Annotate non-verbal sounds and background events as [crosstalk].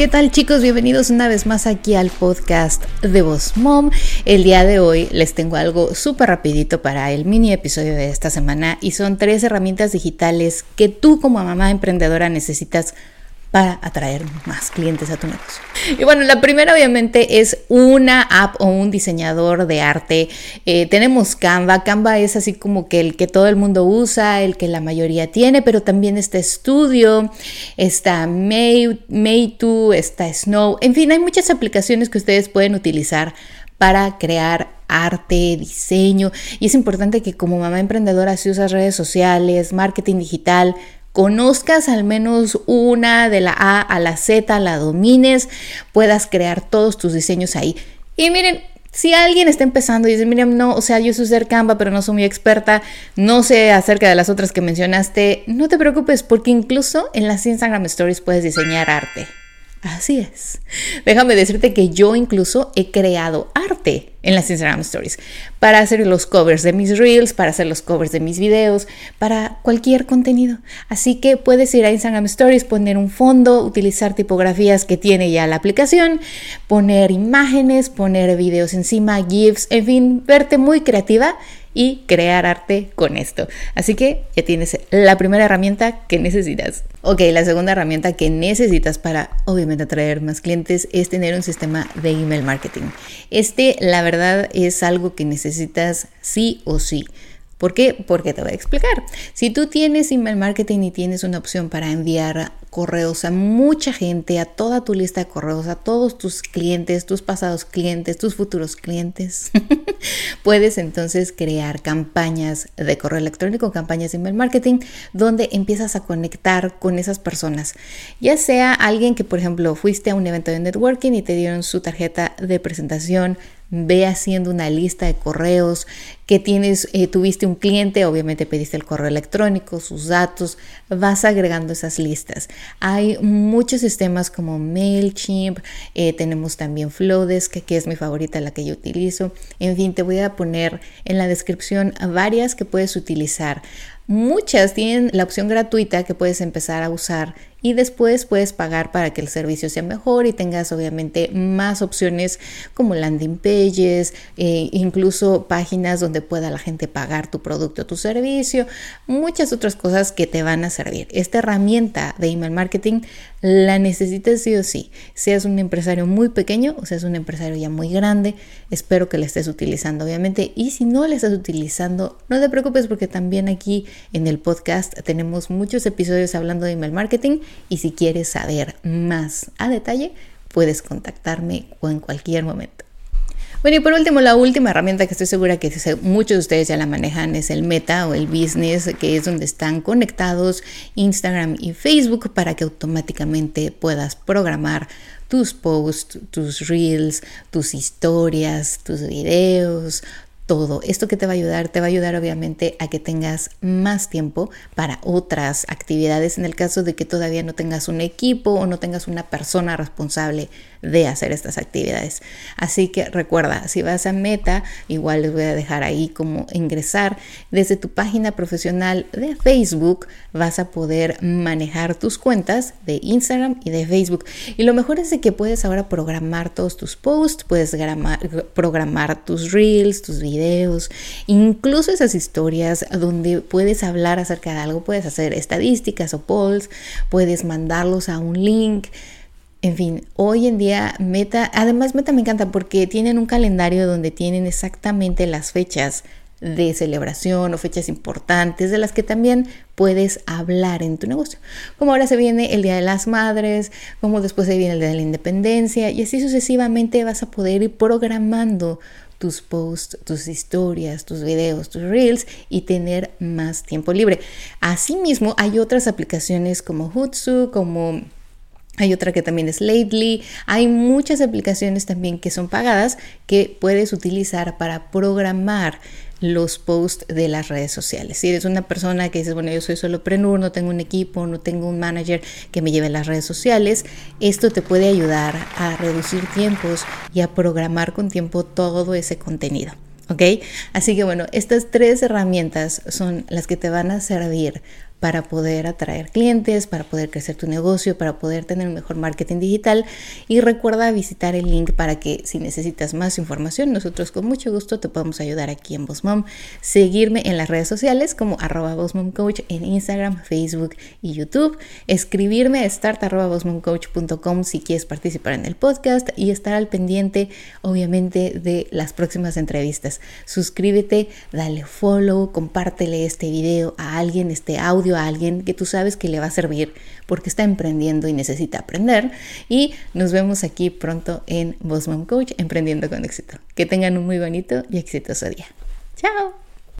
¿Qué tal chicos? Bienvenidos una vez más aquí al podcast de Voz Mom. El día de hoy les tengo algo súper rapidito para el mini episodio de esta semana y son tres herramientas digitales que tú como mamá emprendedora necesitas para atraer más clientes a tu negocio. Y bueno, la primera obviamente es una app o un diseñador de arte. Eh, tenemos Canva. Canva es así como que el que todo el mundo usa, el que la mayoría tiene, pero también está Studio, está May, May2, está Snow. En fin, hay muchas aplicaciones que ustedes pueden utilizar para crear arte, diseño. Y es importante que como mamá emprendedora, si usas redes sociales, marketing digital, conozcas al menos una de la A a la Z, la domines, puedas crear todos tus diseños ahí. Y miren, si alguien está empezando y dice, miren, no, o sea, yo sé Canva, pero no soy muy experta, no sé acerca de las otras que mencionaste, no te preocupes, porque incluso en las Instagram Stories puedes diseñar arte. Así es. Déjame decirte que yo incluso he creado arte en las Instagram Stories para hacer los covers de mis reels, para hacer los covers de mis videos, para cualquier contenido. Así que puedes ir a Instagram Stories, poner un fondo, utilizar tipografías que tiene ya la aplicación, poner imágenes, poner videos encima, GIFs, en fin, verte muy creativa y crear arte con esto. Así que ya tienes la primera herramienta que necesitas. Ok, la segunda herramienta que necesitas para obviamente atraer más clientes es tener un sistema de email marketing. Este, la verdad, es algo que necesitas sí o sí. ¿Por qué? Porque te voy a explicar. Si tú tienes email marketing y tienes una opción para enviar correos a mucha gente, a toda tu lista de correos, a todos tus clientes, tus pasados clientes, tus futuros clientes, [laughs] puedes entonces crear campañas de correo electrónico, campañas de email marketing, donde empiezas a conectar con esas personas. Ya sea alguien que, por ejemplo, fuiste a un evento de networking y te dieron su tarjeta de presentación ve haciendo una lista de correos que tienes, eh, tuviste un cliente, obviamente pediste el correo electrónico, sus datos, vas agregando esas listas. Hay muchos sistemas como MailChimp, eh, tenemos también Flowdesk, que es mi favorita, la que yo utilizo. En fin, te voy a poner en la descripción varias que puedes utilizar. Muchas tienen la opción gratuita que puedes empezar a usar y después puedes pagar para que el servicio sea mejor y tengas obviamente más opciones como landing pages, eh, incluso páginas donde pueda la gente pagar tu producto tu servicio, muchas otras cosas que te van a servir. Esta herramienta de email marketing la necesitas sí o sí, seas un empresario muy pequeño o seas un empresario ya muy grande, espero que la estés utilizando obviamente. Y si no la estás utilizando, no te preocupes porque también aquí en el podcast tenemos muchos episodios hablando de email marketing. Y si quieres saber más a detalle, puedes contactarme en cualquier momento. Bueno, y por último, la última herramienta que estoy segura que muchos de ustedes ya la manejan es el Meta o el Business, que es donde están conectados Instagram y Facebook para que automáticamente puedas programar tus posts, tus reels, tus historias, tus videos, todo. Esto que te va a ayudar, te va a ayudar obviamente a que tengas más tiempo para otras actividades en el caso de que todavía no tengas un equipo o no tengas una persona responsable de hacer estas actividades. Así que recuerda, si vas a Meta, igual les voy a dejar ahí como ingresar desde tu página profesional de Facebook, vas a poder manejar tus cuentas de Instagram y de Facebook. Y lo mejor es de que puedes ahora programar todos tus posts, puedes programar tus reels, tus videos, incluso esas historias donde puedes hablar acerca de algo, puedes hacer estadísticas o polls, puedes mandarlos a un link. En fin, hoy en día Meta, además Meta me encanta porque tienen un calendario donde tienen exactamente las fechas de celebración o fechas importantes de las que también puedes hablar en tu negocio. Como ahora se viene el Día de las Madres, como después se viene el Día de la Independencia y así sucesivamente vas a poder ir programando tus posts, tus historias, tus videos, tus reels y tener más tiempo libre. Asimismo, hay otras aplicaciones como Hootsuite, como hay otra que también es Lately. Hay muchas aplicaciones también que son pagadas que puedes utilizar para programar los posts de las redes sociales. Si eres una persona que dices, bueno, yo soy solo prenur, no tengo un equipo, no tengo un manager que me lleve las redes sociales, esto te puede ayudar a reducir tiempos y a programar con tiempo todo ese contenido. ¿Ok? Así que bueno, estas tres herramientas son las que te van a servir para poder atraer clientes, para poder crecer tu negocio, para poder tener un mejor marketing digital. Y recuerda visitar el link para que si necesitas más información, nosotros con mucho gusto te podemos ayudar aquí en Bosmom. Seguirme en las redes sociales como arroba Coach en Instagram, Facebook y YouTube. Escribirme a start.bosmomcoach.com si quieres participar en el podcast y estar al pendiente, obviamente, de las próximas entrevistas. Suscríbete, dale follow, compártele este video a alguien, este a alguien que tú sabes que le va a servir porque está emprendiendo y necesita aprender. Y nos vemos aquí pronto en Boss Mom Coach, Emprendiendo con Éxito. Que tengan un muy bonito y exitoso día. Chao.